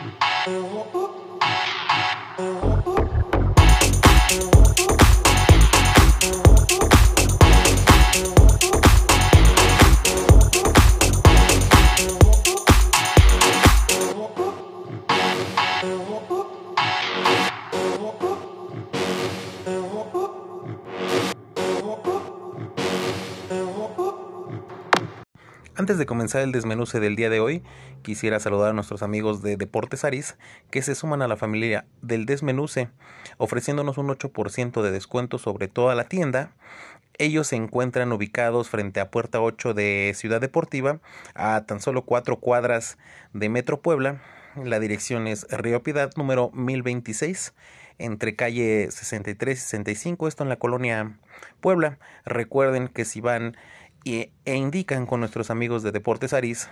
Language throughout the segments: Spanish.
Oh. Antes de comenzar el desmenuce del día de hoy, quisiera saludar a nuestros amigos de Deportes Aris que se suman a la familia del desmenuce, ofreciéndonos un 8% de descuento sobre toda la tienda. Ellos se encuentran ubicados frente a Puerta 8 de Ciudad Deportiva, a tan solo cuatro cuadras de Metro Puebla. La dirección es Río Piedad número 1026 entre calle 63 y 65, esto en la colonia Puebla. Recuerden que si van e indican con nuestros amigos de Deportes Aris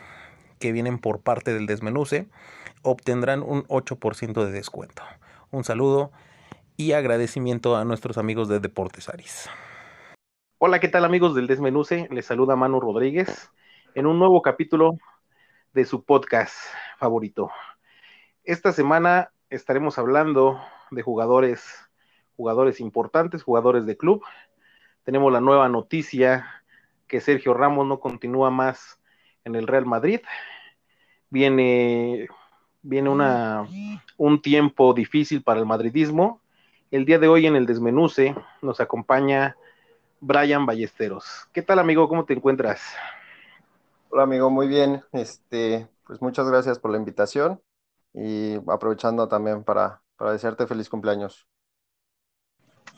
que vienen por parte del desmenuce, obtendrán un 8% de descuento. Un saludo y agradecimiento a nuestros amigos de Deportes Aris. Hola, ¿qué tal amigos del desmenuce? Les saluda Manu Rodríguez en un nuevo capítulo de su podcast favorito. Esta semana estaremos hablando de jugadores, jugadores importantes, jugadores de club. Tenemos la nueva noticia que Sergio Ramos no continúa más en el Real Madrid. Viene, viene una, un tiempo difícil para el madridismo. El día de hoy en el desmenuce nos acompaña Brian Ballesteros. ¿Qué tal amigo? ¿Cómo te encuentras? Hola amigo, muy bien. Este, pues muchas gracias por la invitación y aprovechando también para, para desearte feliz cumpleaños.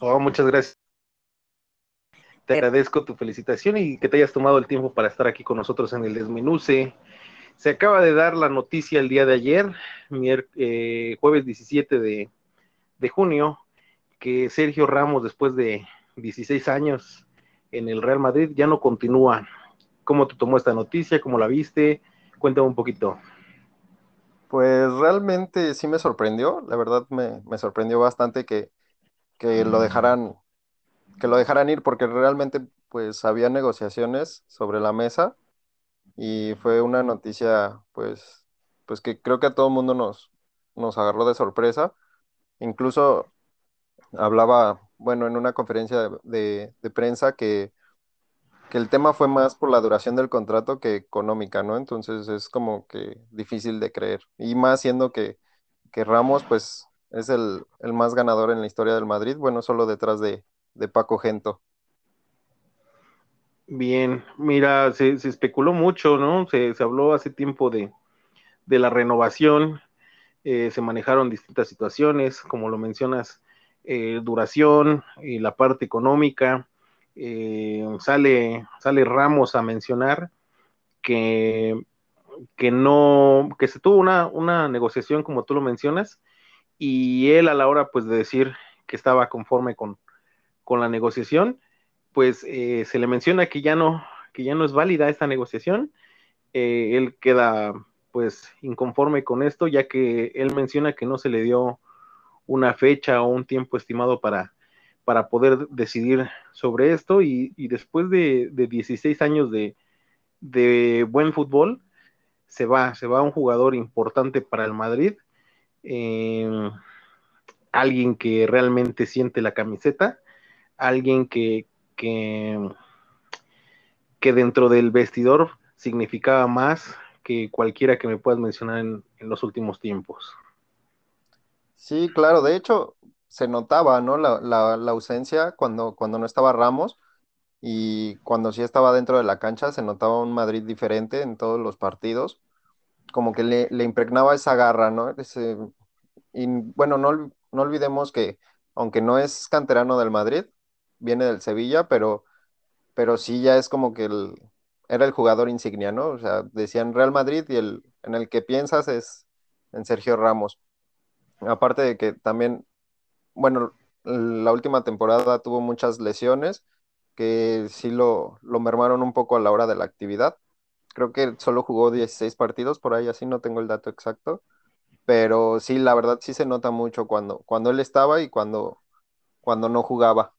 Oh, muchas gracias te agradezco tu felicitación y que te hayas tomado el tiempo para estar aquí con nosotros en el Desmenuce. Se acaba de dar la noticia el día de ayer, eh, jueves 17 de, de, junio, que Sergio Ramos, después de 16 años en el Real Madrid, ya no continúa. ¿Cómo te tomó esta noticia? ¿Cómo la viste? Cuéntame un poquito. Pues realmente sí me sorprendió, la verdad me, me sorprendió bastante que, que lo dejaran que lo dejaran ir porque realmente pues había negociaciones sobre la mesa y fue una noticia pues pues que creo que a todo el mundo nos, nos agarró de sorpresa. Incluso hablaba, bueno, en una conferencia de, prensa que, que, el tema fue más por la duración del contrato que económica, ¿no? Entonces es como que difícil de creer. Y más siendo que, que Ramos, pues, es el, el, más ganador en la historia del Madrid, bueno, solo detrás de, de Paco Gento. Bien, mira, se, especuló mucho, ¿no? Se, habló hace tiempo de, la renovación, eh, se manejaron distintas situaciones, como lo mencionas, eh, duración y la parte económica. Eh, sale, sale Ramos a mencionar que, que no, que se tuvo una, una negociación, como tú lo mencionas, y él a la hora pues de decir que estaba conforme con, con la negociación, pues eh, se le menciona que ya no, que ya no es válida esta negociación. Eh, él queda pues inconforme con esto, ya que él menciona que no se le dio una fecha o un tiempo estimado para, para poder decidir sobre esto y, después de, 16 años de, buen fútbol, se va, se va un jugador importante para el Madrid, eh, alguien que realmente siente la camiseta alguien que, que, dentro del vestidor significaba más que cualquiera que me puedas mencionar en, los últimos tiempos. Sí, claro, de hecho se notaba, ¿no? La, ausencia cuando, cuando no estaba Ramos y cuando sí estaba dentro de la cancha se notaba un Madrid diferente en todos los partidos, como que le, impregnaba esa garra, ¿no? y bueno, no, no olvidemos que aunque no es canterano del Madrid, viene del Sevilla, pero, pero sí ya es como que el, era el jugador insignia, ¿no? O sea, decían Real Madrid y el en el que piensas es en Sergio Ramos. Aparte de que también, bueno, la última temporada tuvo muchas lesiones que sí lo, lo mermaron un poco a la hora de la actividad. Creo que solo jugó 16 partidos, por ahí así no tengo el dato exacto. Pero sí, la verdad sí se nota mucho cuando, cuando él estaba y cuando, cuando no jugaba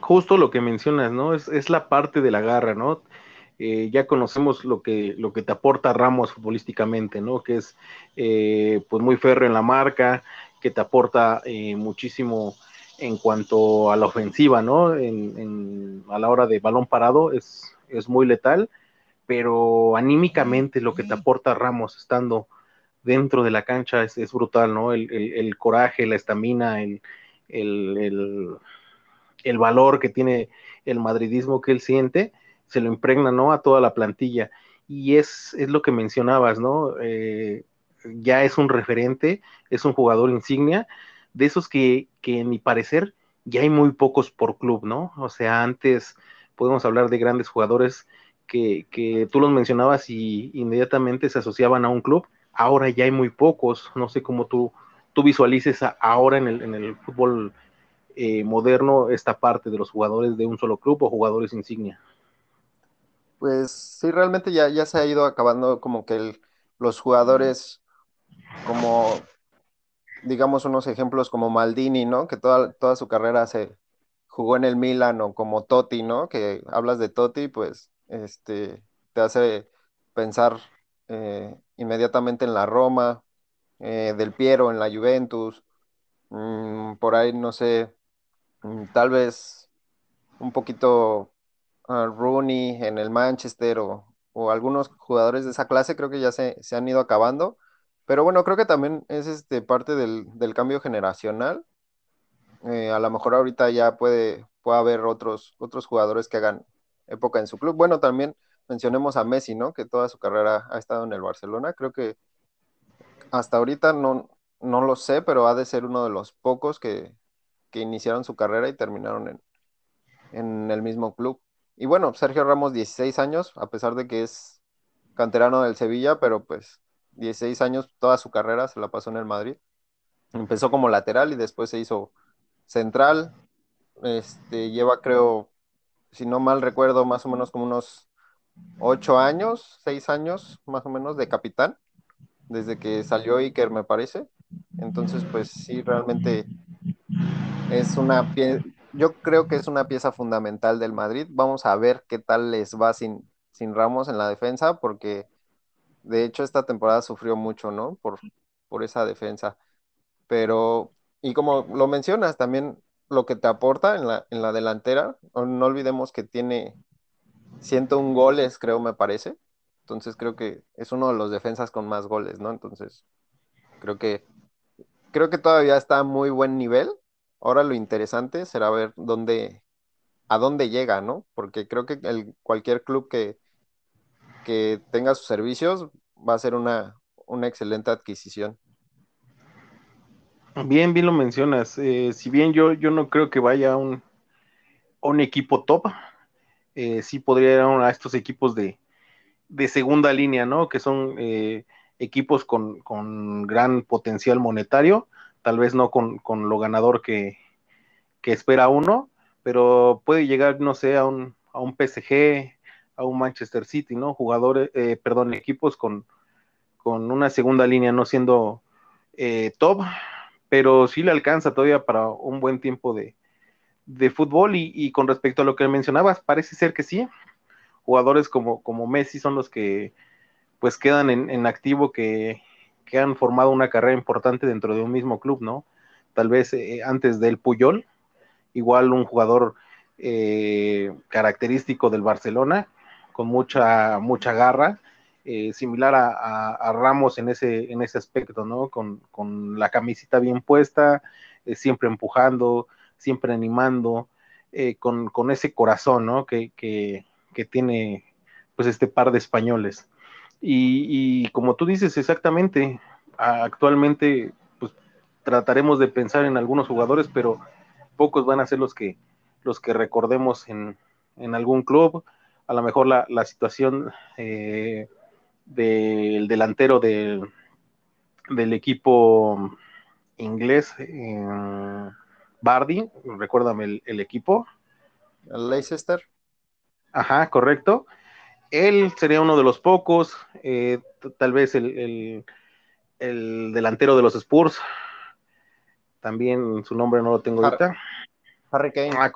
justo lo que mencionas, ¿no? Es, es, la parte de la garra, ¿no? eh, ya conocemos lo que, lo que te aporta Ramos futbolísticamente, ¿no? Que es eh, pues muy férreo en la marca, que te aporta eh, muchísimo en cuanto a la ofensiva, ¿no? En, a la hora de balón parado es, es muy letal, pero anímicamente lo que te aporta Ramos estando dentro de la cancha es, es brutal, ¿no? El, el, coraje, la estamina, el, el, valor que tiene el madridismo que él siente, se lo impregna, ¿no? A toda la plantilla. Y es, es lo que mencionabas, ¿no? Eh, ya es un referente, es un jugador insignia, de esos que, que en mi parecer ya hay muy pocos por club, ¿no? O sea, antes podemos hablar de grandes jugadores que, que, tú los mencionabas y inmediatamente se asociaban a un club, ahora ya hay muy pocos, no sé cómo tú, tú visualices ahora en el, en el fútbol eh, moderno esta parte de los jugadores de un solo club o jugadores insignia. Pues sí, realmente ya, ya se ha ido acabando como que los jugadores como, digamos, unos ejemplos como Maldini, ¿no? Que toda, toda su carrera se jugó en el Milan o como Totti, ¿no? Que hablas de Totti, pues, este, te hace pensar eh, inmediatamente en la Roma, eh, del Piero en la Juventus, mm, por ahí no sé, tal vez un poquito uh, Rooney en el Manchester o, algunos jugadores de esa clase creo que ya se, han ido acabando, pero bueno, creo que también es este, parte del, cambio generacional. Eh, a lo mejor ahorita ya puede, puede haber otros, otros jugadores que hagan época en su club. Bueno, también mencionemos a Messi, ¿no? Que toda su carrera ha estado en el Barcelona. Creo que hasta ahorita no, no lo sé, pero ha de ser uno de los pocos que, iniciaron su carrera y terminaron en, en, el mismo club. Y bueno, Sergio Ramos, 16 años, a pesar de que es canterano del Sevilla, pero pues 16 años, toda su carrera se la pasó en el Madrid. Empezó como lateral y después se hizo central. Este, lleva, creo, si no mal recuerdo, más o menos como unos ocho años, seis años más o menos de capitán, desde que salió Iker, me parece. Entonces, pues sí, realmente es una pieza, yo creo que es una pieza fundamental del Madrid. Vamos a ver qué tal les va sin, sin Ramos en la defensa, porque de hecho esta temporada sufrió mucho, ¿no? Por, por esa defensa. Pero, y como lo mencionas, también lo que te aporta en la, en la delantera, no olvidemos que tiene 101 goles, creo, me parece. Entonces creo que es uno de los defensas con más goles, ¿no? Entonces, creo que creo que todavía está a muy buen nivel. Ahora lo interesante será ver dónde a dónde llega, ¿no? Porque creo que el, cualquier club que, que tenga sus servicios va a ser una, una excelente adquisición. Bien, bien lo mencionas. Eh, si bien yo, yo no creo que vaya un, un equipo top, eh, sí podría ir a estos equipos de, segunda línea, ¿no? Que son eh, equipos con, gran potencial monetario, tal vez no con, lo ganador que, espera uno, pero puede llegar, no sé, a un, a un PSG, a un Manchester City, ¿no? Jugadores, eh, perdón, equipos con, con una segunda línea no siendo top, pero sí le alcanza todavía para un buen tiempo de, de fútbol y, con respecto a lo que mencionabas, parece ser que sí. Jugadores como, como Messi son los que pues quedan en, activo que, han formado una carrera importante dentro de un mismo club, ¿no? Tal vez eh, antes del Puyol, igual un jugador eh, característico del Barcelona, con mucha, mucha garra, eh, similar a, Ramos en ese, en ese aspecto, ¿no? Con, con la camiseta bien puesta, siempre empujando, siempre animando, eh, con, ese corazón, ¿no? Que, tiene pues este par de españoles. Y, como tú dices exactamente, actualmente pues trataremos de pensar en algunos jugadores, pero pocos van a ser los que, los que recordemos en, algún club. A lo mejor la, situación eh, del delantero del equipo inglés. Eh, Bardi, recuérdame el, equipo. El Leicester. Ajá, correcto. Él sería uno de los pocos, eh, tal vez el, delantero de los Spurs. También su nombre no lo tengo ahorita. Harry Kane. Ah,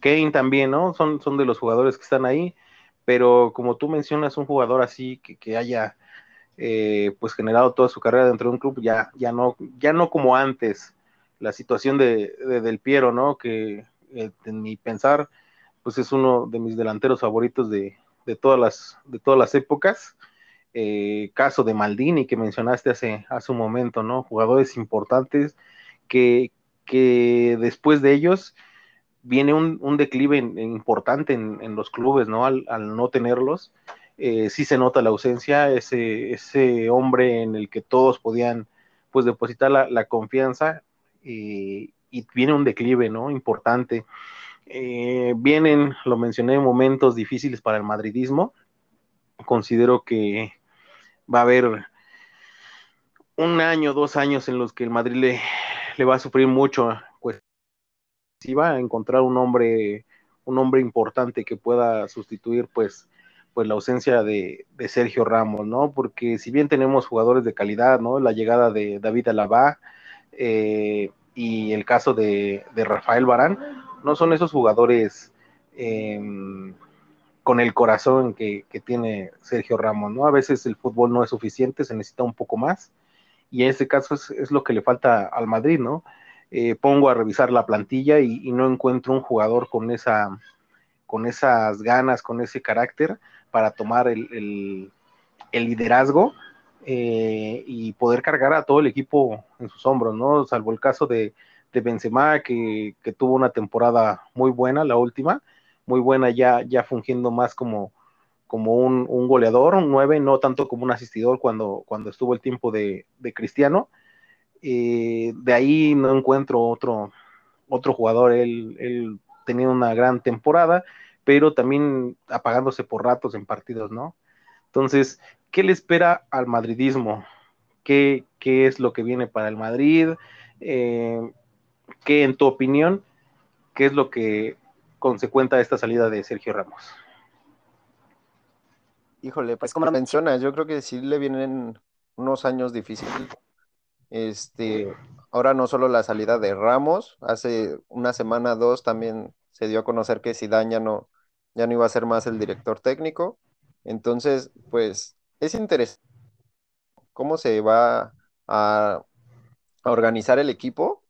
Kane también, ¿no? Son, son de los jugadores que están ahí. pero como tú mencionas, un jugador así que, que haya eh, pues generado toda su carrera dentro de un club, ya, ya, no, ya no como antes, la situación de, de Del Piero, ¿no? Que eh, en mi pensar, pues es uno de mis delanteros favoritos de, de todas, las, de todas las épocas. Eh, caso de Maldini que mencionaste hace, hace un momento, ¿no? Jugadores importantes que, que después de ellos viene un, un declive importante en, en, los clubes, ¿no? Al, al no tenerlos, eh, sí se nota la ausencia, ese, ese hombre en el que todos podían pues depositar la, la confianza eh, y viene un declive, ¿no? Importante. Eh, vienen, lo mencioné, momentos difíciles para el madridismo. Considero que va a haber un año, dos años en los que el Madrid le, va a sufrir mucho, pues si va a encontrar un hombre, un hombre importante que pueda sustituir, pues, pues la ausencia de, de, Sergio Ramos, ¿no? Porque si bien tenemos jugadores de calidad, ¿no? La llegada de David Alaba eh, y el caso de, de, Rafael Barán, no son esos jugadores eh, con el corazón que, que, tiene Sergio Ramos, ¿no? A veces el fútbol no es suficiente, se necesita un poco más, y en este caso es, es lo que le falta al Madrid, ¿no? Eh, pongo a revisar la plantilla y, no encuentro un jugador con esa con esas ganas, con ese carácter para tomar el, el, el liderazgo eh, y poder cargar a todo el equipo en sus hombros, ¿no? Salvo el caso de, de Benzema, que, que, tuvo una temporada muy buena, la última, muy buena ya, ya fungiendo más como, como un, un, goleador, un 9, no tanto como un asistidor cuando, cuando estuvo el tiempo de, de Cristiano. Eh, de ahí no encuentro otro, otro jugador, él, él tenía una gran temporada pero también apagándose por ratos en partidos, ¿no? Entonces, ¿qué le espera al madridismo? ¿Qué, qué es lo que viene para el Madrid? Eh, ¿Qué, en tu opinión, qué es lo que consecuenta esta salida de Sergio Ramos? Híjole, pues como mencionas, yo creo que sí le vienen unos años difíciles. Este, ahora no solo la salida de Ramos, hace una semana, dos también se dio a conocer que Zidane ya no, ya no iba a ser más el director técnico. Entonces, pues es interesante cómo se va a, a organizar el equipo.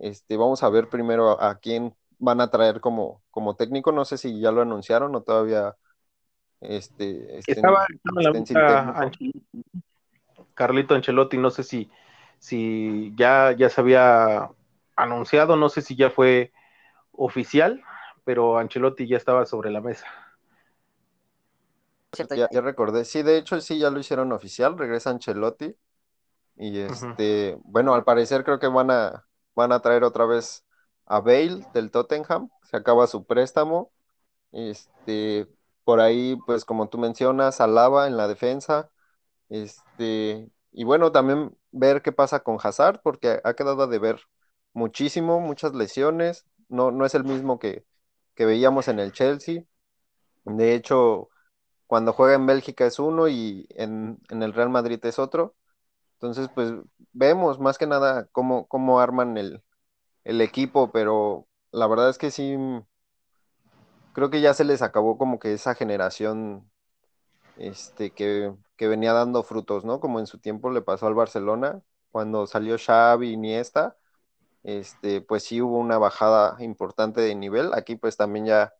Este, vamos a ver primero a, a, quién van a traer como, como técnico. No sé si ya lo anunciaron o todavía este, estén, estaba, estaba estén Ancelotti, Carlito Ancelotti, no sé si, si ya, ya se había anunciado, no sé si ya fue oficial, pero Ancelotti ya estaba sobre la mesa. Ya, ya, recordé, sí, de hecho sí, ya lo hicieron oficial, regresa Ancelotti. Y este, uh -huh. bueno, al parecer creo que van a, van a traer otra vez a Bale del Tottenham, se acaba su préstamo. Este, por ahí, pues como tú mencionas, Alaba en la defensa. Este, y bueno, también ver qué pasa con Hazard, porque ha quedado de ver muchísimo, muchas lesiones. No, no es el mismo que, que veíamos en el Chelsea. De hecho, cuando juega en Bélgica es uno y en, en, el Real Madrid es otro. Entonces, pues vemos más que nada cómo, cómo arman el, el, equipo, pero la verdad es que sí, creo que ya se les acabó como que esa generación este, que, que venía dando frutos, ¿no? Como en su tiempo le pasó al Barcelona, cuando salió Xavi, Iniesta, este, pues sí hubo una bajada importante de nivel. Aquí pues también ya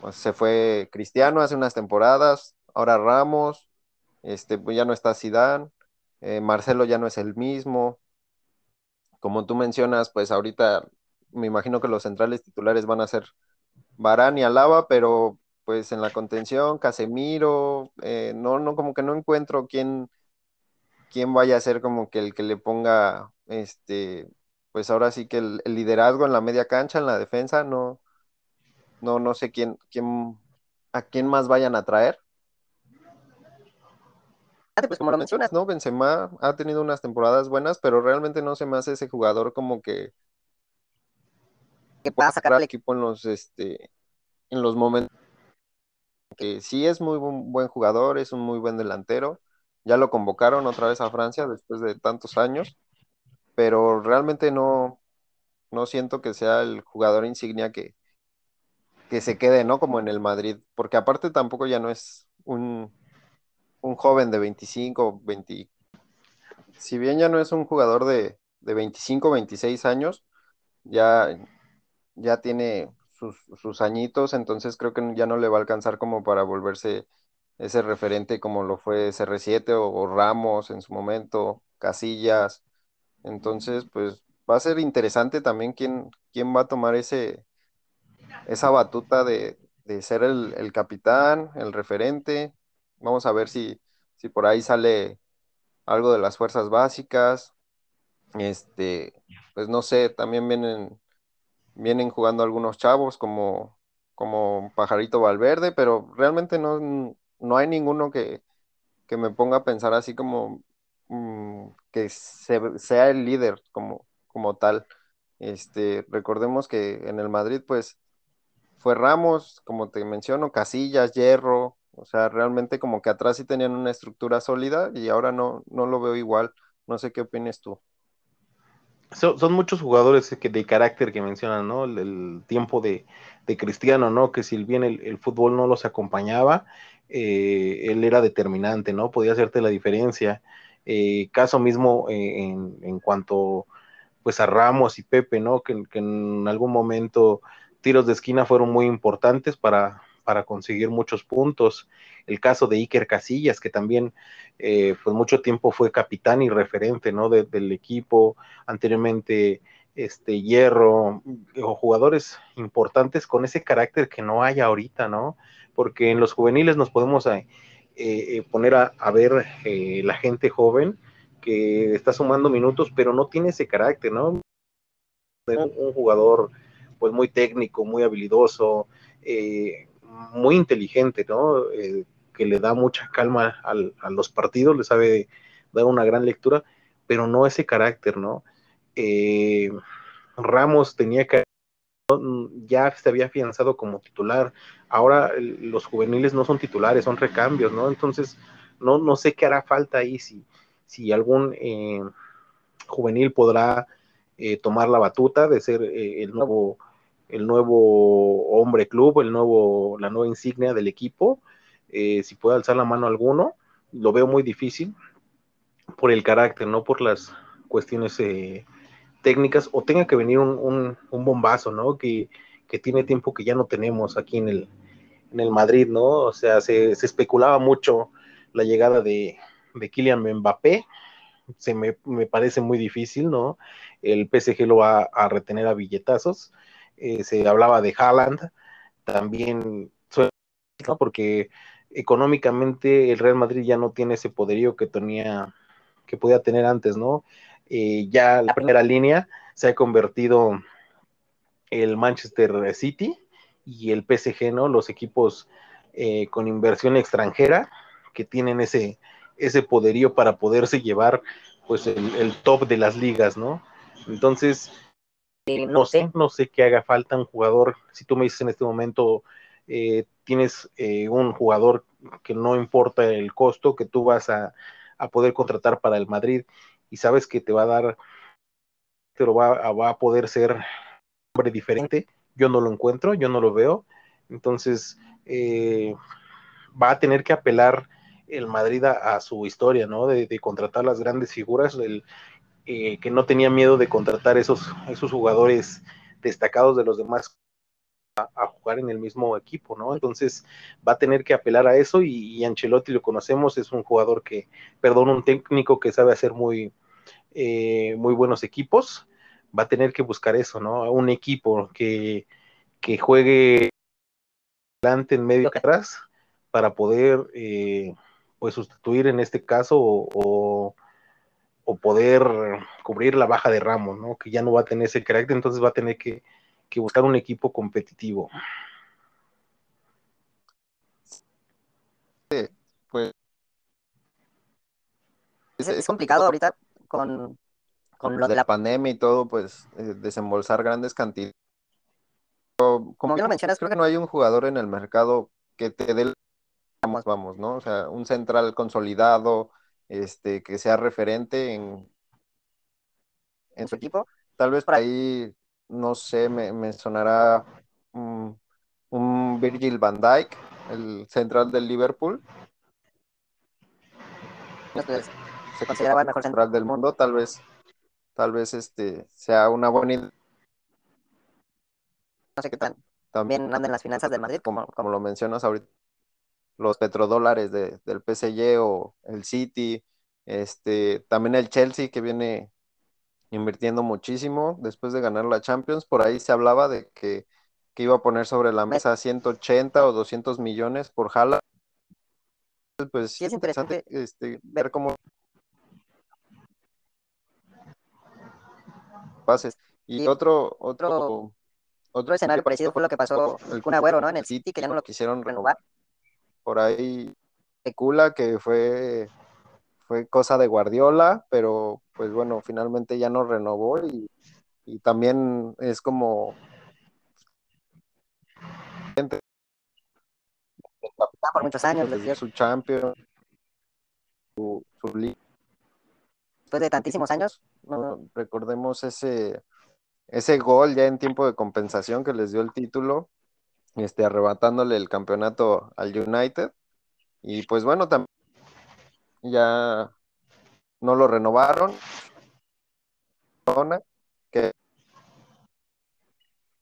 pues, se fue Cristiano hace unas temporadas, ahora Ramos, este, pues ya no está Zidane, eh, Marcelo ya no es el mismo. Como tú mencionas, pues ahorita me imagino que los centrales titulares van a ser Barán y Alaba, pero pues en la contención, Casemiro, eh, no, no, como que no encuentro quién, quién vaya a ser como que el que le ponga este pues ahora sí que el, el, liderazgo en la media cancha, en la defensa, no, no, no sé quién, quién, a quién más vayan a traer. Pues como lo mencionas, ¿no? Benzema ha tenido unas temporadas buenas, pero realmente no se me hace ese jugador como que que pueda sacar al equipo en los este en los momentos que sí es muy buen, buen jugador, es un muy buen delantero. Ya lo convocaron otra vez a Francia después de tantos años pero realmente no, no siento que sea el jugador insignia que, que se quede, ¿no? Como en el Madrid, porque aparte tampoco ya no es un, un joven de 25, 20, si bien ya no es un jugador de, de 25, 26 años, ya, ya tiene sus, sus, añitos, entonces creo que ya no le va a alcanzar como para volverse ese referente como lo fue CR7 o, o Ramos en su momento, Casillas. Entonces, pues va a ser interesante también quién, quién va a tomar ese, esa batuta de, de ser el, el, capitán, el referente. Vamos a ver si, si por ahí sale algo de las fuerzas básicas. Este, pues no sé, también vienen, vienen jugando algunos chavos como, como Pajarito Valverde, pero realmente no, no hay ninguno que, que me ponga a pensar así como mmm, que se, sea el líder como, como tal. Este, recordemos que en el Madrid, pues, fue Ramos, como te menciono, Casillas, Hierro, o sea, realmente como que atrás sí tenían una estructura sólida y ahora no, no lo veo igual. No sé qué opinas tú. Son, muchos jugadores que, de carácter que mencionan, ¿no? El, tiempo de, Cristiano, ¿no? Que si bien el, fútbol no los acompañaba, eh, él era determinante, ¿no? Podía hacerte la diferencia. Eh, caso mismo eh, en, en, cuanto pues a Ramos y Pepe, ¿no? Que, que, en algún momento tiros de esquina fueron muy importantes para, para conseguir muchos puntos. El caso de Iker Casillas, que también eh, pues mucho tiempo fue capitán y referente, ¿no? De, del equipo, anteriormente este Hierro, o jugadores importantes con ese carácter que no hay ahorita, ¿no? Porque en los juveniles nos podemos eh, eh, poner a, a ver eh, la gente joven que está sumando minutos, pero no tiene ese carácter, ¿no? Un, un jugador pues muy técnico, muy habilidoso, eh, muy inteligente, ¿no? Eh, que le da mucha calma al, a los partidos, le sabe dar una gran lectura, pero no ese carácter, ¿no? Eh, Ramos tenía que ya se había afianzado como titular, ahora los juveniles no son titulares, son recambios, ¿no? Entonces, no, no sé qué hará falta ahí, si, si algún eh, juvenil podrá eh, tomar la batuta de ser el nuevo el nuevo hombre club, el nuevo, la nueva insignia del equipo, eh, si puede alzar la mano alguno, lo veo muy difícil por el carácter, no por las cuestiones eh, técnicas, o tenga que venir un, un, bombazo, ¿no? Que, que, tiene tiempo que ya no tenemos aquí en el, en el Madrid, ¿no? O sea, se, se especulaba mucho la llegada de, de Kylian Mbappé, se me, me, parece muy difícil, ¿no? El PSG lo va a retener a billetazos eh, se hablaba de Haaland, también ¿no? porque económicamente el Real Madrid ya no tiene ese poderío que tenía, que podía tener antes, ¿no? Eh, ya la primera línea se ha convertido el Manchester City y el PSG, ¿no? Los equipos eh, con inversión extranjera que tienen ese, ese poderío para poderse llevar pues el, el top de las ligas, ¿no? Entonces, no sé, no sé qué haga falta un jugador. Si tú me dices en este momento, eh, tienes eh, un jugador que no importa el costo que tú vas a, a, poder contratar para el Madrid y sabes que te va a dar, pero va, a, va a poder ser un hombre diferente. Yo no lo encuentro, yo no lo veo. Entonces, eh, va a tener que apelar el Madrid a, a su historia, ¿no? De, de, contratar las grandes figuras, el, eh, que no tenía miedo de contratar esos, esos jugadores destacados de los demás a, jugar en el mismo equipo, ¿no? Entonces va a tener que apelar a eso y, y, Ancelotti lo conocemos, es un jugador que, perdón, un técnico que sabe hacer muy, eh, muy buenos equipos, va a tener que buscar eso, ¿no? Un equipo que, que juegue adelante, en medio, atrás, para poder, eh, pues, sustituir en este caso o o poder cubrir la baja de Ramos, ¿no? Que ya no va a tener ese carácter, entonces va a tener que, que buscar un equipo competitivo. Sí, pues es, es, complicado ahorita con, con lo de la pandemia y todo, pues eh, desembolsar grandes cantidades. Como bien lo mencionas, creo que no hay un jugador en el mercado que te dé vamos, vamos, ¿no? O sea, un central consolidado, este, que sea referente en, en su equipo. Tal vez por ahí, no sé, me, me sonará um, un Virgil van Dijk, el central del Liverpool. se consideraba el mejor central del mundo, tal vez, tal vez este sea una buena idea. No sé qué tan también andan las finanzas del Madrid, como, como lo mencionas ahorita, los petrodólares de, del PSG o el City, este, también el Chelsea que viene invirtiendo muchísimo después de ganar la Champions, por ahí se hablaba de que, que iba a poner sobre la mesa 180 o 200 millones por Jala. Pues sí, es interesante este, ver cómo pases. Y otro, otro, otro escenario parecido fue lo que pasó con Agüero, ¿no? En el City, que ya no lo quisieron renovar. Por ahí especula que fue, fue cosa de Guardiola, pero pues bueno, finalmente ya no renovó y, también es como por muchos años su champion su, su después de tantísimos años recordemos ese ese gol ya en tiempo de compensación que les dio el título, este, arrebatándole el campeonato al United. Y pues bueno, también ya no lo renovaron. Que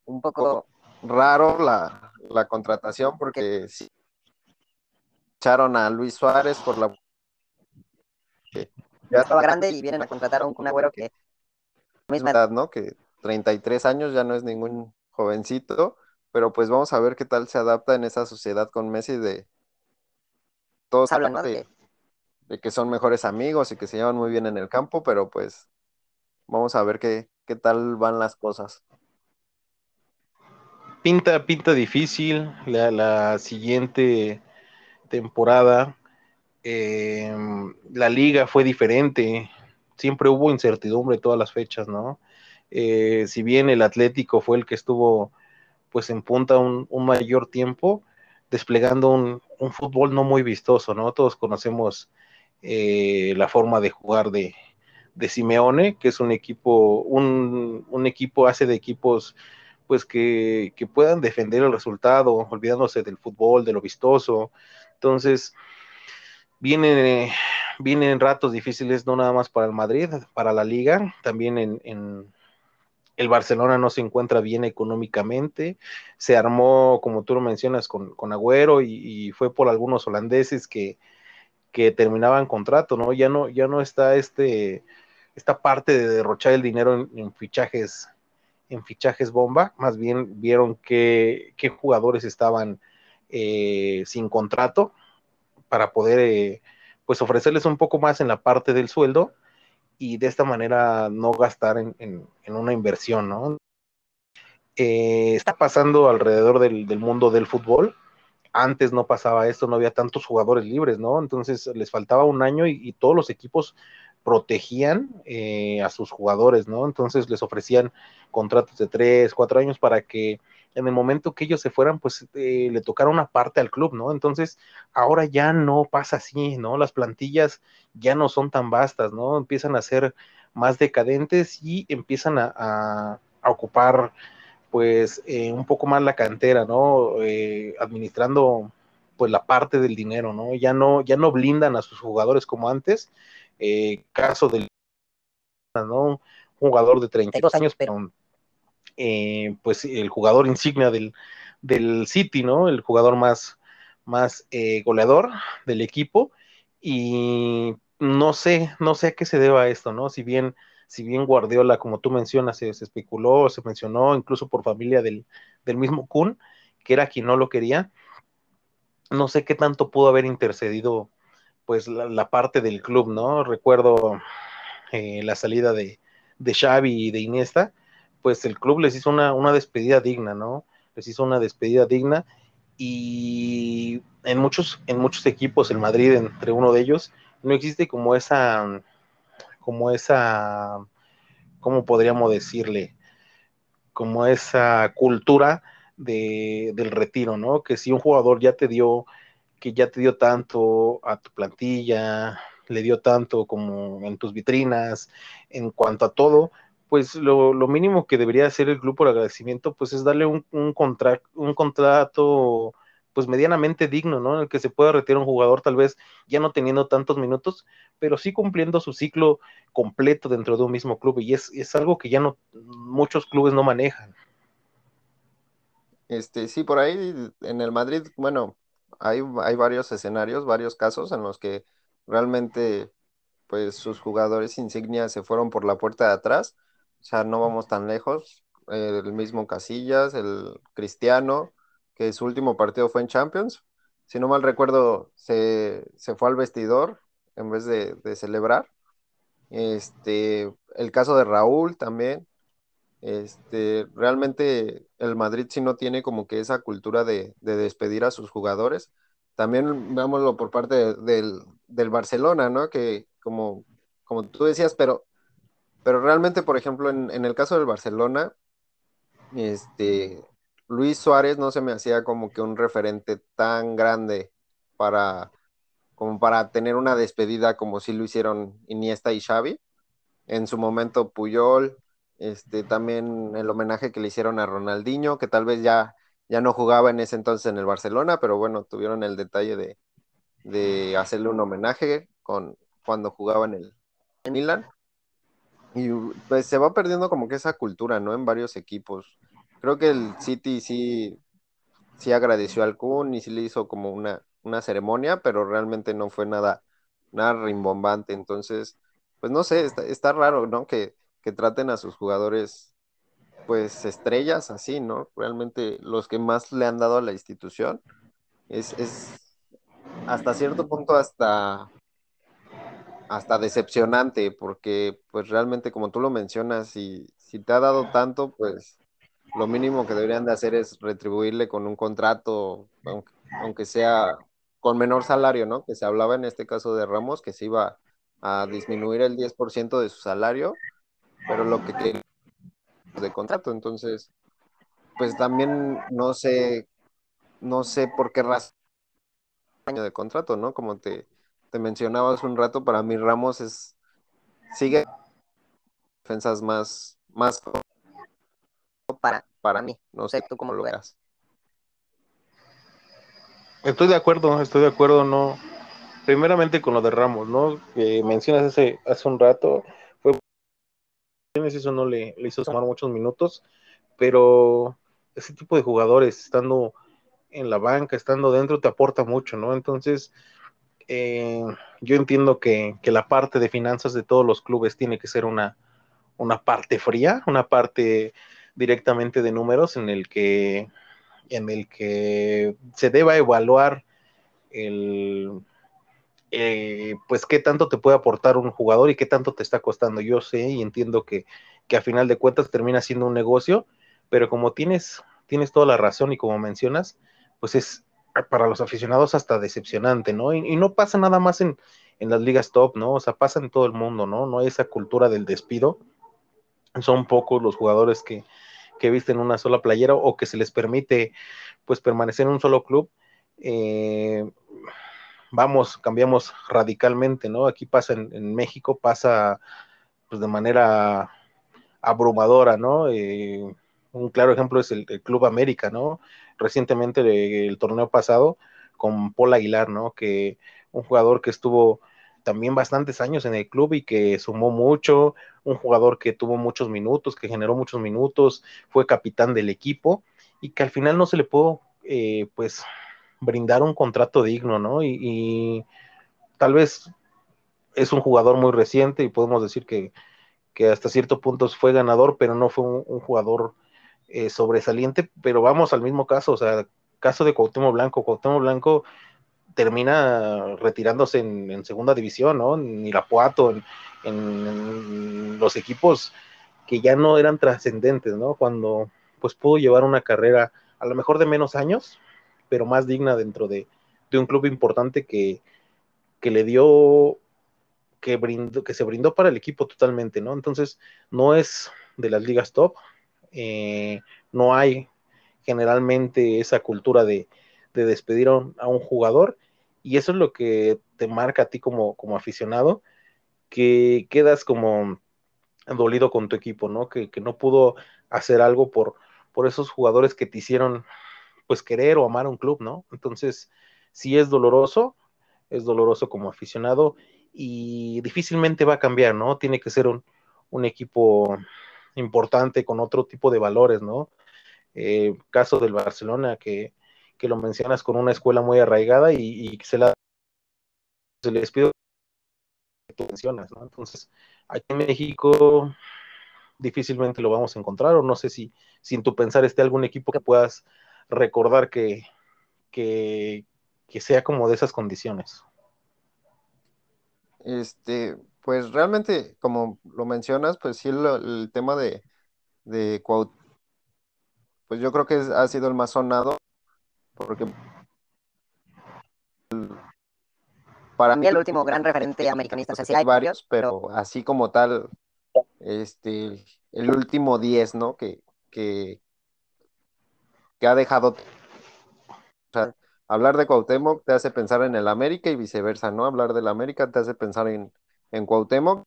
un poco raro la, contratación porque echaron a Luis Suárez por la ya estaba grande y vienen a contratar a un, agüero que misma edad, ¿no? Que 33 años, ya no es ningún jovencito, pero pues vamos a ver qué tal se adapta en esa sociedad con Messi de todos hablan de, que son mejores amigos y que se llevan muy bien en el campo, pero pues vamos a ver qué, qué tal van las cosas. Pinta, pinta difícil la, la siguiente temporada. Em, la liga fue diferente, siempre hubo incertidumbre todas las fechas, ¿no? Eh, si bien el Atlético fue el que estuvo pues en punta un, mayor tiempo, desplegando un, fútbol no muy vistoso, ¿no? Todos conocemos eh, la forma de jugar de, Simeone, que es un equipo, un, equipo hace de equipos pues que, puedan defender el resultado, olvidándose del fútbol, de lo vistoso. Entonces, vienen, vienen ratos difíciles, no nada más para el Madrid, para la liga, también en, el Barcelona no se encuentra bien económicamente, se armó, como tú lo mencionas, con, con Agüero y, fue por algunos holandeses que, que, terminaban contrato, ¿no? Ya no, ya no está este, esta parte de derrochar el dinero en, fichajes en fichajes bomba, más bien vieron qué, qué jugadores estaban eh, sin contrato para poder eh, pues ofrecerles un poco más en la parte del sueldo y de esta manera no gastar en, una inversión, ¿no? Eh, está pasando alrededor del, mundo del fútbol. Antes no pasaba esto, no había tantos jugadores libres, ¿no? Entonces les faltaba un año y, todos los equipos protegían eh, a sus jugadores, ¿no? Entonces les ofrecían contratos de tres, cuatro años para que en el momento que ellos se fueran, pues eh, le tocara una parte al club, ¿no? Entonces, ahora ya no pasa así, ¿no? Las plantillas ya no son tan vastas, ¿no? Empiezan a ser más decadentes y empiezan a, ocupar, pues, eh, un poco más la cantera, ¿no? Eh, administrando, pues, la parte del dinero, ¿no? Ya no, ya no blindan a sus jugadores como antes. caso del, ¿no? Un jugador de 32 años, pero eh, pues el jugador insignia del, del, City, ¿no? El jugador más, más eh, goleador del equipo. Y no sé, no sé a qué se deba esto, ¿no? Si bien, si bien Guardiola, como tú mencionas, se, especuló, se mencionó, incluso por familia del, del mismo Kun, que era quien no lo quería, no sé qué tanto pudo haber intercedido pues la, parte del club, ¿no? Recuerdo eh, la salida de, de Xavi y de Iniesta, pues el club les hizo una, despedida digna, ¿no? Les hizo una despedida digna y en muchos, en muchos equipos, el Madrid entre uno de ellos, no existe como esa, como esa, ¿cómo podríamos decirle? Como esa cultura de, del retiro, ¿no? Que si un jugador ya te dio, que ya te dio tanto a tu plantilla, le dio tanto como en tus vitrinas, en cuanto a todo, pues lo, mínimo que debería hacer el club por agradecimiento, pues es darle un, un, un contrato pues medianamente digno, ¿no? En el que se pueda retirar un jugador tal vez ya no teniendo tantos minutos, pero sí cumpliendo su ciclo completo dentro de un mismo club y es, es algo que ya no muchos clubes no manejan. Este, sí, por ahí en el Madrid, bueno, hay, hay varios escenarios, varios casos en los que realmente pues sus jugadores insignias se fueron por la puerta de atrás, sea, no vamos tan lejos, el mismo Casillas, el Cristiano, que su último partido fue en Champions. Si no mal recuerdo, se, fue al vestidor en vez de, celebrar. Este, el caso de Raúl también. Este, realmente el Madrid si no tiene como que esa cultura de, despedir a sus jugadores. También veámoslo por parte del, Barcelona, ¿no? Que como, como tú decías, pero, pero realmente, por ejemplo, en, en el caso del Barcelona, este, Luis Suárez no se me hacía como que un referente tan grande para como para tener una despedida como si lo hicieron Iniesta y Xavi. En su momento Puyol, este también el homenaje que le hicieron a Ronaldinho, que tal vez ya, ya no jugaba en ese entonces en el Barcelona, pero bueno, tuvieron el detalle de, de hacerle un homenaje con cuando jugaba en el Milan. Y pues se va perdiendo como que esa cultura, ¿no? En varios equipos creo que el City sí, sí agradeció al Kun y sí le hizo como una, una ceremonia, pero realmente no fue nada, nada rimbombante. Entonces, pues no sé, está, raro, ¿no? Que, que traten a sus jugadores pues estrellas así, ¿no? Realmente los que más le han dado a la institución es, es hasta cierto punto hasta hasta decepcionante porque pues realmente como tú lo mencionas si, si te ha dado tanto pues lo mínimo que deberían de hacer es retribuirle con un contrato, aunque, sea con menor salario, ¿no? Que se hablaba en este caso de Ramos, que se iba a disminuir el 10% de su salario, pero lo que quería de contrato, entonces, pues también no sé, no sé por qué razón de contrato, ¿no? Como te, te mencionaba hace un rato, para mí Ramos es, sigue defensas más, más para, para mí. No sé tú cómo lo veas. Estoy de acuerdo, estoy de acuerdo, no. Primeramente con lo de Ramos, ¿no? Que mencionas hace, hace un rato, fue eso no le, hizo tomar muchos minutos, pero ese tipo de jugadores estando en la banca, estando dentro, te aporta mucho, ¿no? Entonces, eh, yo entiendo que, que, la parte de finanzas de todos los clubes tiene que ser una, una parte fría, una parte directamente de números en el que en el que se deba evaluar el eh, pues qué tanto te puede aportar un jugador y qué tanto te está costando. Yo sé y entiendo que, a final de cuentas termina siendo un negocio, pero como tienes, tienes toda la razón y como mencionas, pues es para los aficionados hasta decepcionante, ¿no? Y, no pasa nada más en, en, las ligas top, ¿no? O sea, pasa en todo el mundo, ¿no? No hay esa cultura del despido. Son pocos los jugadores que, que visten una sola playera o que se les permite pues permanecer en un solo club, eh, vamos, cambiamos radicalmente, ¿no? Aquí pasa en, México, pasa pues de manera abrumadora, ¿no? Eh, un claro ejemplo es el, Club América, ¿no? Recientemente el torneo pasado con Paul Aguilar, ¿no? Que un jugador que estuvo también bastantes años en el club y que sumó mucho, un jugador que tuvo muchos minutos, que generó muchos minutos, fue capitán del equipo y que al final no se le pudo, eh, pues, brindar un contrato digno, ¿no? Y, tal vez es un jugador muy reciente y podemos decir que, hasta cierto punto fue ganador, pero no fue un, jugador eh, sobresaliente, pero vamos al mismo caso, o sea, caso de Cuauhtémoc Blanco, Cuauhtémoc Blanco termina retirándose en, segunda división, ¿no? En Irapuato, en, en, los equipos que ya no eran trascendentes, ¿no? Cuando pues pudo llevar una carrera a lo mejor de menos años, pero más digna dentro de, un club importante que, que le dio, que, brindó, que se brindó para el equipo totalmente, ¿no? Entonces, no es de las ligas top, eh, no hay generalmente esa cultura de, de despedir a un, jugador y eso es lo que te marca a ti como, como aficionado, que quedas como dolido con tu equipo, ¿no? Que, que no pudo hacer algo por, por esos jugadores que te hicieron pues querer o amar a un club, ¿no? Entonces, sí es doloroso, es doloroso como aficionado y difícilmente va a cambiar, ¿no? Tiene que ser un, un equipo importante con otro tipo de valores, ¿no? Eh, caso del Barcelona que, que, lo mencionas con una escuela muy arraigada y, y se la se les pido que tú mencionas, ¿no? Entonces, aquí en México difícilmente lo vamos a encontrar, o no sé si sin tu pensar esté algún equipo que puedas recordar que, que, que sea como de esas condiciones. Este, pues realmente, como lo mencionas, pues sí, lo, el tema de, pues yo creo que es, ha sido el más sonado, porque para mí el último gran referente americanista, o sea, sí hay varios, pero así como tal, este, el último 10, ¿no? Que, que, que ha dejado, o sea, hablar de Cuauhtémoc te hace pensar en el América y viceversa, ¿no? Hablar del América te hace pensar en, en Cuauhtémoc.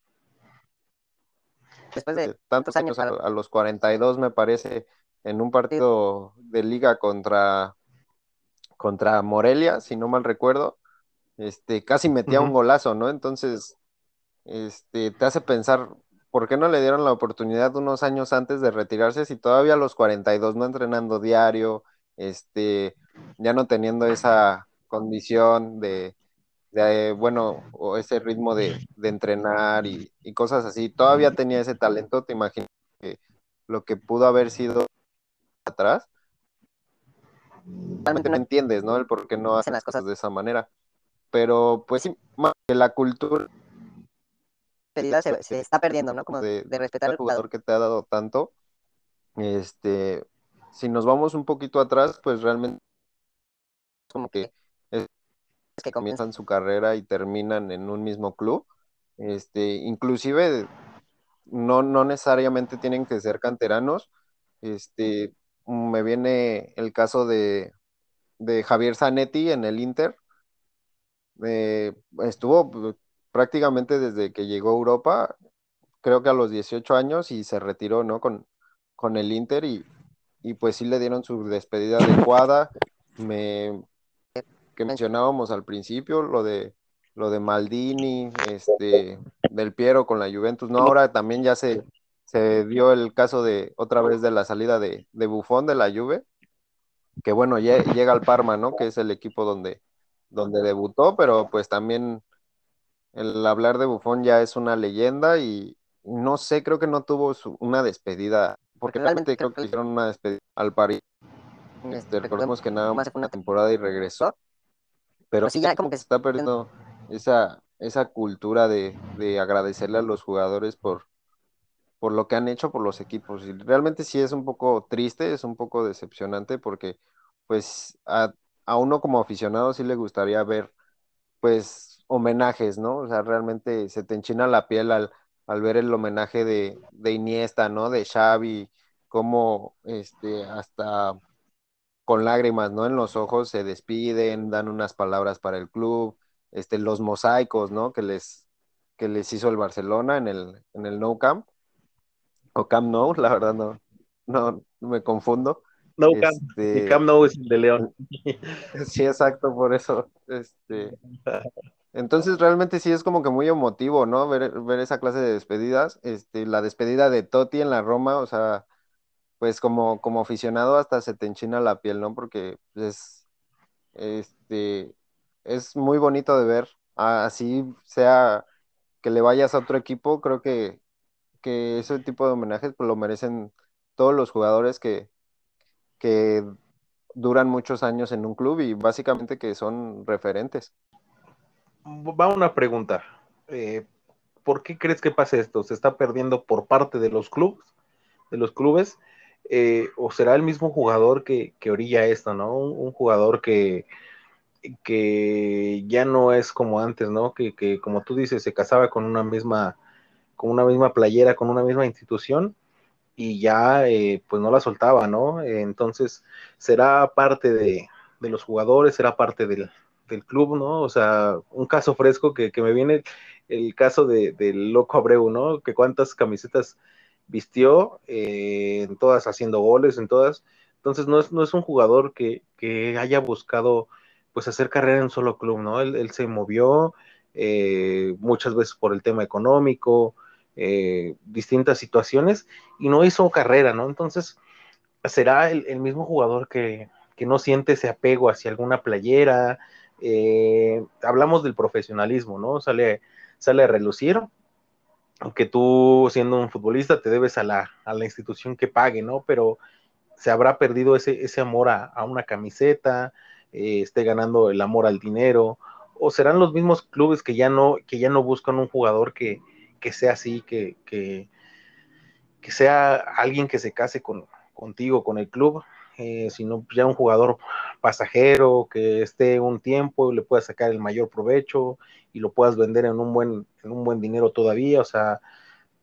Después de tantos años, a, a, los 42 me parece, en un partido de liga contra, contra Morelia, si no mal recuerdo, este, casi metía uh -huh. un golazo, ¿no? Entonces, este, te hace pensar, ¿por qué no le dieron la oportunidad unos años antes de retirarse si todavía a los 42 no entrenando diario, este, ya no teniendo esa condición de, de bueno, o ese ritmo de, de entrenar y, y, cosas así, todavía tenía ese talento, te imaginas que lo que pudo haber sido atrás, realmente no entiendes, ¿no? El por qué no hacen las cosas de esa manera. Pero, pues sí, la cultura se, se, está perdiendo, ¿no? Como de, de respetar al jugador que te ha dado tanto. Este, si nos vamos un poquito atrás, pues realmente como que, que comienzan su carrera y terminan en un mismo club. Este, inclusive no, no necesariamente tienen que ser canteranos. Este, me viene el caso de, de Javier Zanetti en el Inter. Eh, estuvo prácticamente desde que llegó a Europa, creo que a los 18 años y se retiró, ¿no? Con, con el Inter y, y pues sí le dieron su despedida adecuada. Me, que mencionábamos al principio, lo de lo de Maldini, este, del Piero con la Juventus, no, ahora también ya se, se dio el caso de otra vez de la salida de, de Buffon de la Juve, que bueno, ya, llega al Parma, ¿no? Que es el equipo donde, donde debutó, pero pues también el hablar de Buffon ya es una leyenda y no sé, creo que no tuvo su, una despedida, porque realmente creo que hicieron una despedida al París. Este, recordemos que nada más fue una temporada y regresó, pero pues sí, ya como que se está perdiendo esa, esa cultura de, de agradecerle a los jugadores por, por lo que han hecho por los equipos. Y realmente sí es un poco triste, es un poco decepcionante porque pues a, a uno como aficionado sí le gustaría ver pues homenajes, ¿no? O sea, realmente se te enchina la piel al, al ver el homenaje de, de, Iniesta, ¿no? De Xavi, como este, hasta con lágrimas, ¿no? En los ojos se despiden, dan unas palabras para el club, este, los mosaicos, ¿no? Que les, que les hizo el Barcelona en el, en el No Camp, o Camp Nou, la verdad no, no, me confundo. No Camp, este... Camp Nou es el de León. Sí, exacto, por eso, este... Entonces realmente sí es como que muy emotivo, ¿no? Ver, ver esa clase de despedidas, este, la despedida de Totti en la Roma, o sea, pues como, como aficionado hasta se te enchina la piel, ¿no? Porque es, este, es muy bonito de ver, así sea que le vayas a otro equipo, creo que, que ese tipo de homenajes pues lo merecen todos los jugadores que, que duran muchos años en un club y básicamente que son referentes. Va una pregunta. Eh, ¿Por qué crees que pasa esto? ¿Se está perdiendo por parte de los clubes? De los clubes eh, o será el mismo jugador que, que orilla esto, ¿no? Un, jugador que, que ya no es como antes, ¿no? Que, que, como tú dices, se casaba con una misma, con una misma playera, con una misma institución y ya eh, pues no la soltaba, ¿no? entonces, ¿será parte de, de, los jugadores, será parte del, del club, ¿no? O sea, un caso fresco que, me viene el caso de, del Loco Abreu, ¿no? Que cuántas camisetas vistió, eh, en todas haciendo goles, en todas. Entonces no es, no es un jugador que, que, haya buscado pues hacer carrera en un solo club, ¿no? Él, se movió eh, muchas veces por el tema económico, eh, distintas situaciones y no hizo carrera, ¿no? Entonces será el, mismo jugador que, que, no siente ese apego hacia alguna playera. hablamos del profesionalismo, ¿no? Sale, sale a relucir aunque tú siendo un futbolista te debes a la, a la institución que pague, ¿no? Pero se habrá perdido ese, ese amor a, una camiseta, eh, esté ganando el amor al dinero, o serán los mismos clubes que ya no, que ya no buscan un jugador que, que sea así, que, que, que, sea alguien que se case con, contigo, con el club, eh, sino ya un jugador pasajero que esté un tiempo y le pueda sacar el mayor provecho y lo puedas vender en un buen, en un buen dinero todavía. O sea,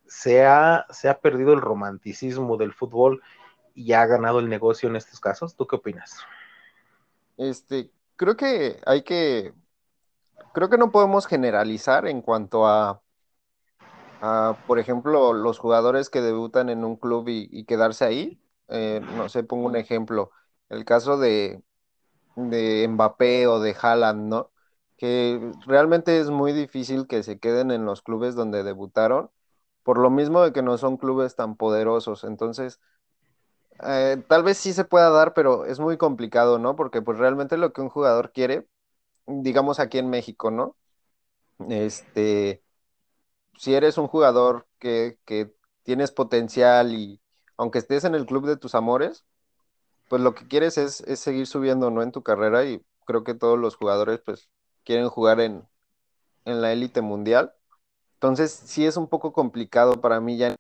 se ha, se ha perdido el romanticismo del fútbol y ha ganado el negocio en estos casos. ¿Tú qué opinas? Este, creo que hay que, creo que no podemos generalizar en cuanto a, por ejemplo, los jugadores que debutan en un club y quedarse ahí eh, no sé, pongo un ejemplo, el caso de, de Mbappé o de Haaland, ¿no? Que realmente es muy difícil que se queden en los clubes donde debutaron, por lo mismo de que no son clubes tan poderosos. Entonces, eh, tal vez sí se pueda dar, pero es muy complicado, ¿no? Porque pues realmente lo que un jugador quiere, digamos aquí en México, ¿no? Este, si eres un jugador que, que tienes potencial y, aunque estés en el club de tus amores, pues lo que quieres es, seguir subiendo, ¿no? En tu carrera y creo que todos los jugadores pues quieren jugar en, la élite mundial. Entonces sí es un poco complicado para mí ya.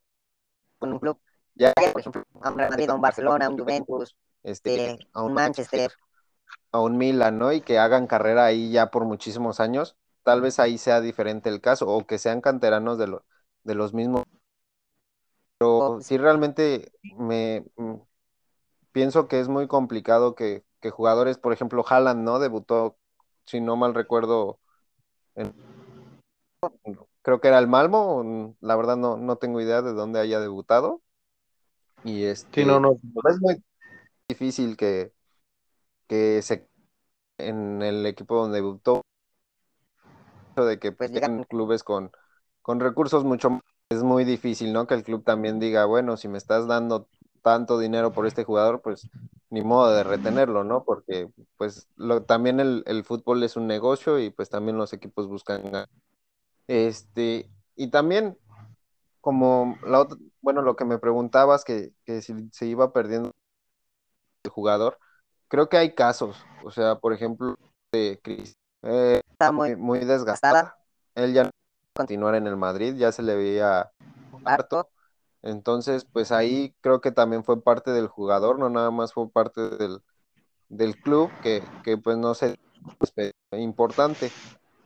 Con un club, ya, por ejemplo, a un Madrid, a un Barcelona, a un Juventus, este, eh, a un Manchester. A un Milan, ¿no? Y que hagan carrera ahí ya por muchísimos años. Tal vez ahí sea diferente el caso, o que sean canteranos de, de los mismos pero sí realmente me mm, pienso que es muy complicado que, jugadores, por ejemplo, Haaland, ¿no? Debutó, si no mal recuerdo, creo que era el Malmo, la verdad no, no tengo idea de dónde haya debutado. Y este, no, no. es muy difícil que, que se en el equipo donde debutó de que pues, llegan clubes con, con recursos mucho más es muy difícil, ¿no? Que el club también diga, bueno, si me estás dando tanto dinero por este jugador, pues ni modo de retenerlo, ¿no? Porque pues lo, también el, fútbol es un negocio y pues también los equipos buscan Este, y también como la otra, bueno, lo que me preguntabas que, que si se iba perdiendo el jugador, creo que hay casos, o sea, por ejemplo, de Cris, eh, está muy, muy desgastada. Él ya continuar en el Madrid, ya se le veía harto. Entonces, pues ahí creo que también fue parte del jugador, no nada más fue parte del, del club, que, que, pues no sé, pues, importante.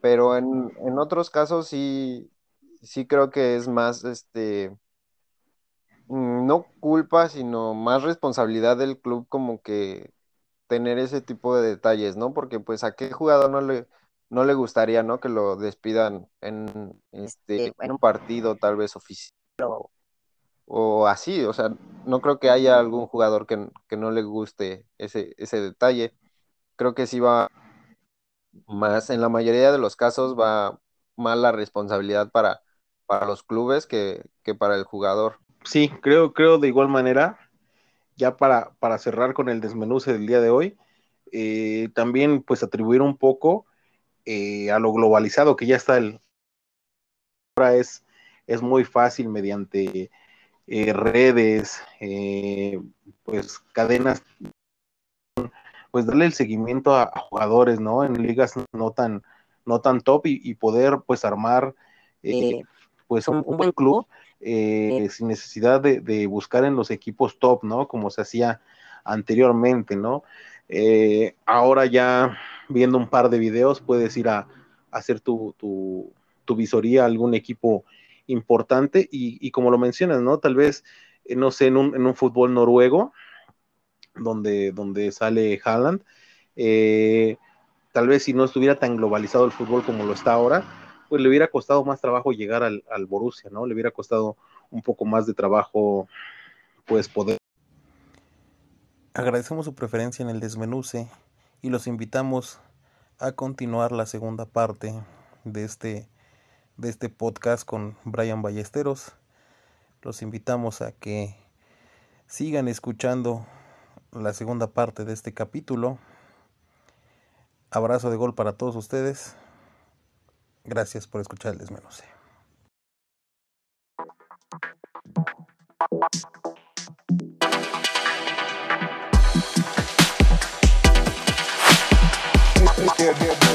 Pero en, en, otros casos sí, sí creo que es más, este, mm, no culpa, sino más responsabilidad del club como que tener ese tipo de detalles, ¿no? Porque pues a qué jugador no le, no le gustaría, ¿no? Que lo despidan en, este, en un partido tal vez oficial o, así, o sea, no creo que haya algún jugador que, no le guste ese, ese detalle. Creo que sí va más, en la mayoría de los casos va más la responsabilidad para, para los clubes que, para el jugador. Sí, creo, creo de igual manera, ya para, para cerrar con el desmenuce del día de hoy, eh, también pues atribuir un poco eh, a lo globalizado que ya está el ahora es, es muy fácil mediante eh, redes, eh, pues cadenas, pues darle el seguimiento a, jugadores, ¿no? En ligas no tan, no tan top y, poder pues armar pues un, buen club sin necesidad de, de, buscar en los equipos top, ¿no? Como se hacía anteriormente, ¿no? ahora ya viendo un par de videos puedes ir a, hacer tu, tu, visoría a algún equipo importante y, como lo mencionas, ¿no? Tal vez, eh, no sé, en un, en un fútbol noruego, donde, donde sale Haaland, eh, tal vez si no estuviera tan globalizado el fútbol como lo está ahora, pues le hubiera costado más trabajo llegar al, al Borussia, ¿no? Le hubiera costado un poco más de trabajo, pues poder. Agradecemos su preferencia en el desmenuce y los invitamos a continuar la segunda parte de este, de este podcast con Brian Ballesteros. Los invitamos a que sigan escuchando la segunda parte de este capítulo. Abrazo de gol para todos ustedes. Gracias por escuchar el desmenuce. yeah, yeah.